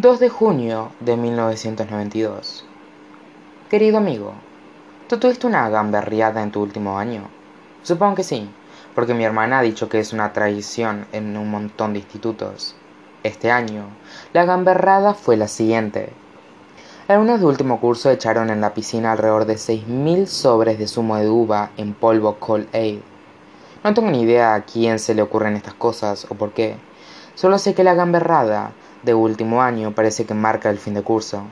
2 de junio de 1992 Querido amigo, ¿tú tuviste una gamberriada en tu último año? Supongo que sí, porque mi hermana ha dicho que es una tradición en un montón de institutos. Este año, la gamberrada fue la siguiente. Algunos de último curso echaron en la piscina alrededor de 6.000 sobres de zumo de uva en polvo Cold Aid. No tengo ni idea a quién se le ocurren estas cosas o por qué. Solo sé que la gamberrada de último año parece que marca el fin de curso.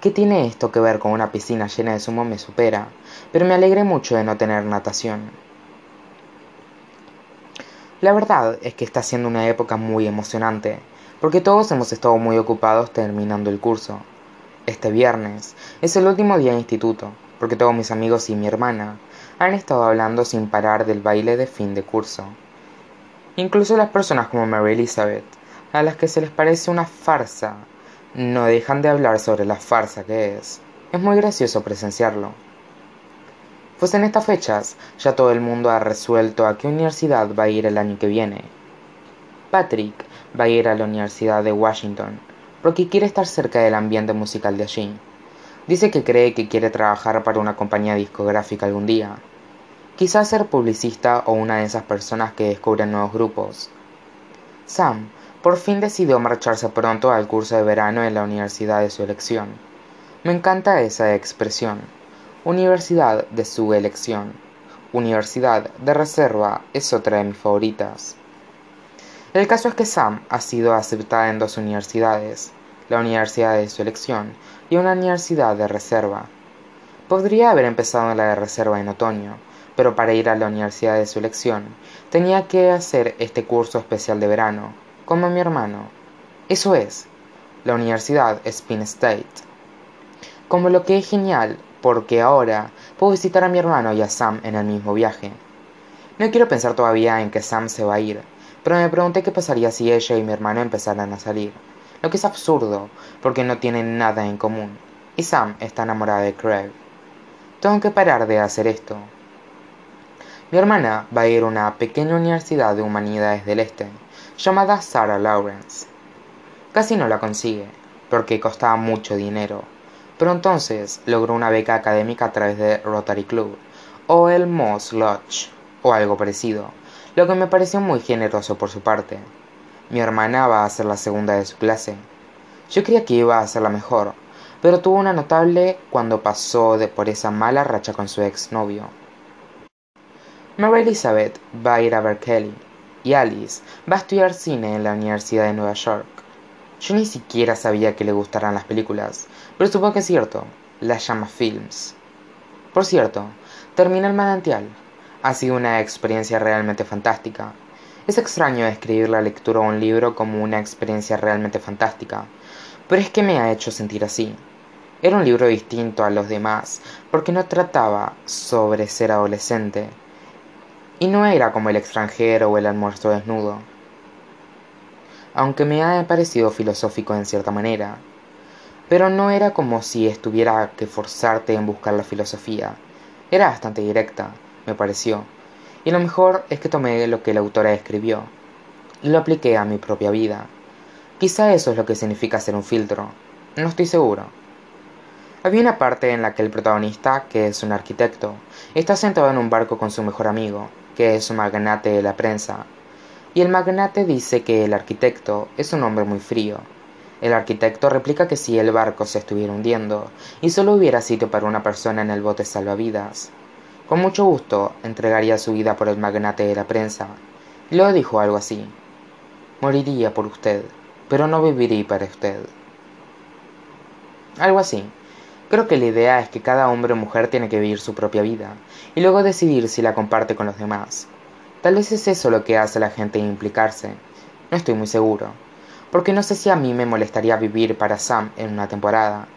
¿Qué tiene esto que ver con una piscina llena de zumo? Me supera, pero me alegré mucho de no tener natación. La verdad es que está siendo una época muy emocionante, porque todos hemos estado muy ocupados terminando el curso. Este viernes es el último día de instituto, porque todos mis amigos y mi hermana han estado hablando sin parar del baile de fin de curso. Incluso las personas como Mary Elizabeth, a las que se les parece una farsa, no dejan de hablar sobre la farsa que es. Es muy gracioso presenciarlo. Pues en estas fechas ya todo el mundo ha resuelto a qué universidad va a ir el año que viene. Patrick va a ir a la Universidad de Washington porque quiere estar cerca del ambiente musical de allí. Dice que cree que quiere trabajar para una compañía discográfica algún día. Quizás ser publicista o una de esas personas que descubren nuevos grupos. Sam por fin decidió marcharse pronto al curso de verano en la universidad de su elección. Me encanta esa expresión Universidad de su elección. Universidad de reserva es otra de mis favoritas. El caso es que Sam ha sido aceptada en dos universidades, la universidad de su elección y una universidad de reserva. Podría haber empezado en la de reserva en otoño, pero para ir a la universidad de su elección tenía que hacer este curso especial de verano, como mi hermano. Eso es, la universidad es Penn State. Como lo que es genial porque ahora puedo visitar a mi hermano y a Sam en el mismo viaje. No quiero pensar todavía en que Sam se va a ir, pero me pregunté qué pasaría si ella y mi hermano empezaran a salir, lo que es absurdo, porque no tienen nada en común, y Sam está enamorada de Craig. Tengo que parar de hacer esto. Mi hermana va a ir a una pequeña universidad de humanidades del este, llamada Sarah Lawrence. Casi no la consigue, porque costaba mucho dinero, pero entonces logró una beca académica a través de Rotary Club o el Moss Lodge o algo parecido, lo que me pareció muy generoso por su parte. Mi hermana va a ser la segunda de su clase. Yo creía que iba a ser la mejor, pero tuvo una notable cuando pasó de por esa mala racha con su exnovio. Mary Elizabeth va a ir a Berkeley y Alice va a estudiar cine en la Universidad de Nueva York. Yo ni siquiera sabía que le gustaran las películas, pero supongo que es cierto, la llama Films. Por cierto, termina el manantial. Ha sido una experiencia realmente fantástica. Es extraño describir la lectura de un libro como una experiencia realmente fantástica, pero es que me ha hecho sentir así. Era un libro distinto a los demás, porque no trataba sobre ser adolescente, y no era como el extranjero o el almuerzo desnudo. Aunque me ha parecido filosófico en cierta manera, pero no era como si estuviera que forzarte en buscar la filosofía. Era bastante directa, me pareció. Y lo mejor es que tomé lo que la autora escribió y lo apliqué a mi propia vida. Quizá eso es lo que significa ser un filtro. No estoy seguro. Había una parte en la que el protagonista, que es un arquitecto, está sentado en un barco con su mejor amigo, que es un magnate de la prensa. Y el magnate dice que el arquitecto es un hombre muy frío, el arquitecto replica que si el barco se estuviera hundiendo y solo hubiera sitio para una persona en el bote salvavidas, con mucho gusto entregaría su vida por el magnate de la prensa. Luego dijo algo así. Moriría por usted, pero no viviría para usted. Algo así. Creo que la idea es que cada hombre o mujer tiene que vivir su propia vida y luego decidir si la comparte con los demás. Tal vez es eso lo que hace a la gente implicarse. No estoy muy seguro porque no sé si a mí me molestaría vivir para Sam en una temporada.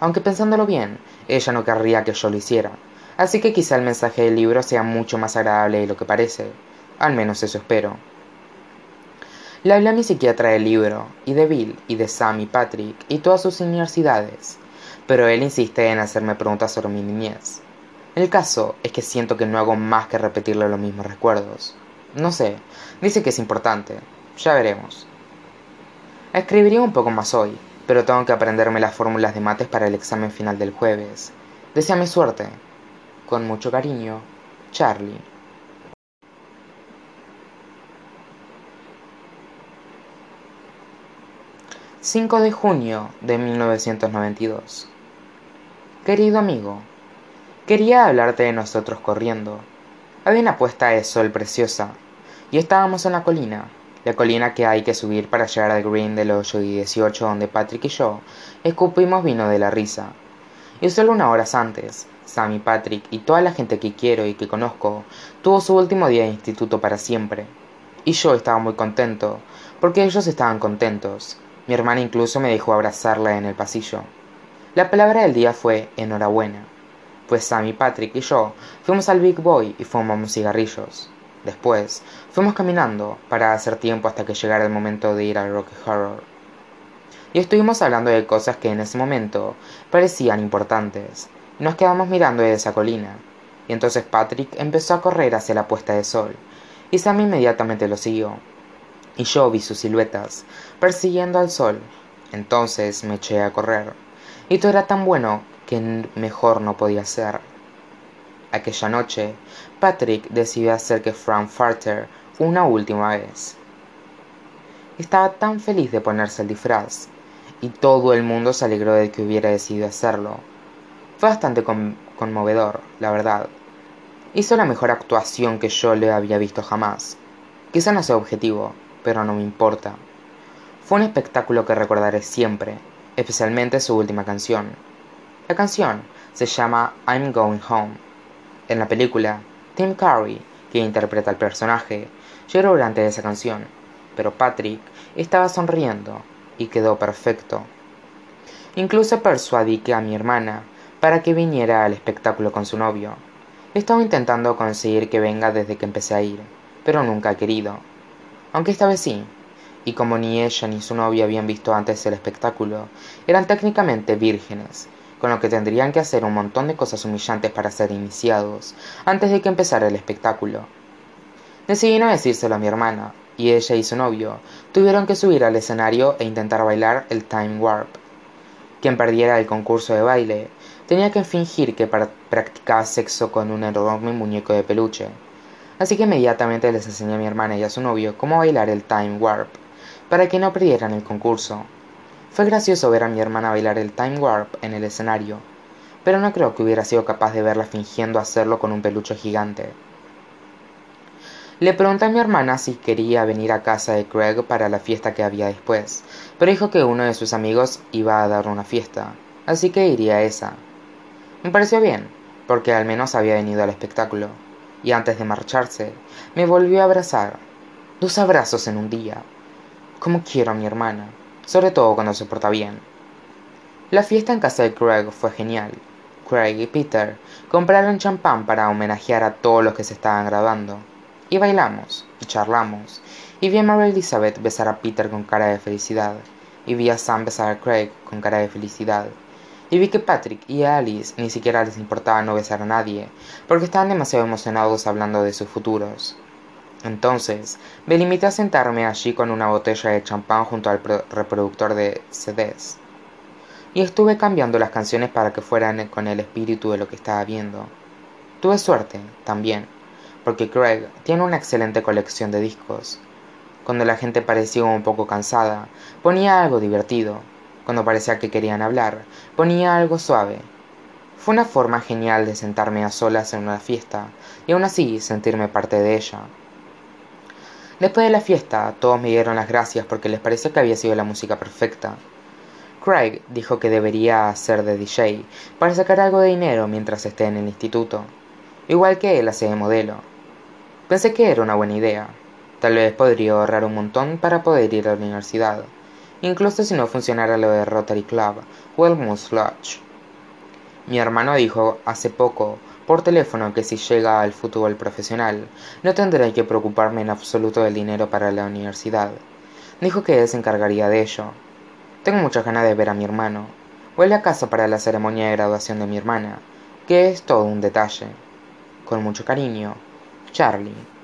Aunque pensándolo bien, ella no querría que yo lo hiciera, así que quizá el mensaje del libro sea mucho más agradable de lo que parece, al menos eso espero. Le hablé a mi psiquiatra del libro, y de Bill, y de Sam y Patrick, y todas sus universidades, pero él insiste en hacerme preguntas sobre mi niñez. El caso es que siento que no hago más que repetirle los mismos recuerdos. No sé, dice que es importante, ya veremos. Escribiría un poco más hoy, pero tengo que aprenderme las fórmulas de mates para el examen final del jueves. Deseame suerte. Con mucho cariño, Charlie. 5 de junio de 1992. Querido amigo, quería hablarte de nosotros corriendo. Había una puesta de sol preciosa, y estábamos en la colina, la colina que hay que subir para llegar al green del 8 y 18 donde Patrick y yo escupimos vino de la risa. Y solo unas horas antes, Sam y Patrick y toda la gente que quiero y que conozco tuvo su último día de instituto para siempre. Y yo estaba muy contento, porque ellos estaban contentos, mi hermana incluso me dejó abrazarla en el pasillo. La palabra del día fue enhorabuena, pues Sam y Patrick y yo fuimos al Big Boy y fumamos cigarrillos. Después, fuimos caminando para hacer tiempo hasta que llegara el momento de ir al Rocky Horror. Y estuvimos hablando de cosas que en ese momento parecían importantes. Nos quedamos mirando de esa colina. Y entonces Patrick empezó a correr hacia la puesta de sol, y Sam inmediatamente lo siguió y yo vi sus siluetas, persiguiendo al sol. Entonces me eché a correr, y todo era tan bueno que mejor no podía ser. Aquella noche, Patrick decidió hacer que Frankfurter una última vez. Estaba tan feliz de ponerse el disfraz, y todo el mundo se alegró de que hubiera decidido hacerlo. Fue bastante conmovedor, la verdad. Hizo la mejor actuación que yo le había visto jamás. Quizá no sea objetivo, pero no me importa. Fue un espectáculo que recordaré siempre, especialmente su última canción. La canción se llama I'm Going Home. En la película, Tim Curry, que interpreta al personaje, lloró durante esa canción, pero Patrick estaba sonriendo y quedó perfecto. Incluso persuadí a mi hermana para que viniera al espectáculo con su novio. Estaba intentando conseguir que venga desde que empecé a ir, pero nunca ha querido aunque esta vez sí. Y como ni ella ni su novia habían visto antes el espectáculo, eran técnicamente vírgenes, con lo que tendrían que hacer un montón de cosas humillantes para ser iniciados antes de que empezara el espectáculo. Decidí no decírselo a mi hermana, y ella y su novio tuvieron que subir al escenario e intentar bailar el Time Warp. Quien perdiera el concurso de baile tenía que fingir que practicaba sexo con un enorme muñeco de peluche así que inmediatamente les enseñé a mi hermana y a su novio cómo bailar el Time Warp, para que no perdieran el concurso. Fue gracioso ver a mi hermana bailar el Time Warp en el escenario, pero no creo que hubiera sido capaz de verla fingiendo hacerlo con un peluche gigante. Le pregunté a mi hermana si quería venir a casa de Craig para la fiesta que había después, pero dijo que uno de sus amigos iba a dar una fiesta, así que iría a esa. Me pareció bien, porque al menos había venido al espectáculo y antes de marcharse, me volvió a abrazar. Dos abrazos en un día. Como quiero a mi hermana, sobre todo cuando se porta bien. La fiesta en casa de Craig fue genial. Craig y Peter compraron champán para homenajear a todos los que se estaban graduando. Y bailamos, y charlamos, y vi a Mary Elizabeth besar a Peter con cara de felicidad, y vi a Sam besar a Craig con cara de felicidad, y vi que Patrick y Alice ni siquiera les importaba no besar a nadie, porque estaban demasiado emocionados hablando de sus futuros. Entonces, me limité a sentarme allí con una botella de champán junto al reproductor de CDs. Y estuve cambiando las canciones para que fueran con el espíritu de lo que estaba viendo. Tuve suerte, también, porque Craig tiene una excelente colección de discos. Cuando la gente parecía un poco cansada, ponía algo divertido, cuando parecía que querían hablar, ponía algo suave. Fue una forma genial de sentarme a solas en una fiesta y aún así sentirme parte de ella. Después de la fiesta, todos me dieron las gracias porque les pareció que había sido la música perfecta. Craig dijo que debería hacer de DJ para sacar algo de dinero mientras esté en el instituto, igual que él hace de modelo. Pensé que era una buena idea. Tal vez podría ahorrar un montón para poder ir a la universidad incluso si no funcionara lo de Rotary Club o el Moose Lodge. Mi hermano dijo hace poco por teléfono que si llega al fútbol profesional no tendré que preocuparme en absoluto del dinero para la universidad. Dijo que él se encargaría de ello. Tengo muchas ganas de ver a mi hermano. Vuelve a casa para la ceremonia de graduación de mi hermana, que es todo un detalle. Con mucho cariño, Charlie.